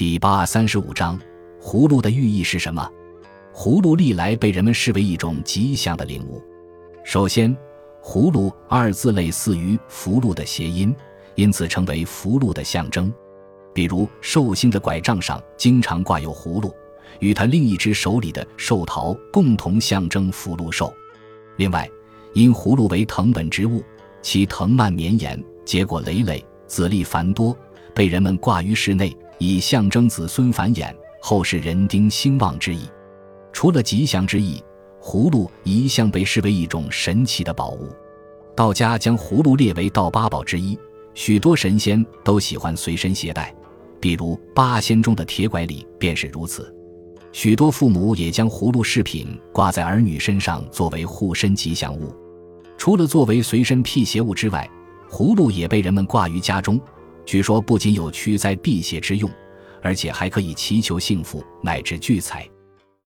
第八三十五章，葫芦的寓意是什么？葫芦历来被人们视为一种吉祥的灵物。首先，葫芦二字类似于福禄的谐音，因此成为福禄的象征。比如寿星的拐杖上经常挂有葫芦，与他另一只手里的寿桃共同象征福禄寿。另外，因葫芦为藤本植物，其藤蔓绵延，结果累累，籽粒繁多，被人们挂于室内，以象征子孙繁衍、后世人丁兴旺之意。除了吉祥之意，葫芦一向被视为一种神奇的宝物。道家将葫芦列为道八宝之一，许多神仙都喜欢随身携带。比如八仙中的铁拐李便是如此，许多父母也将葫芦饰品挂在儿女身上作为护身吉祥物。除了作为随身辟邪物之外，葫芦也被人们挂于家中。据说不仅有驱灾辟邪之用，而且还可以祈求幸福乃至聚财。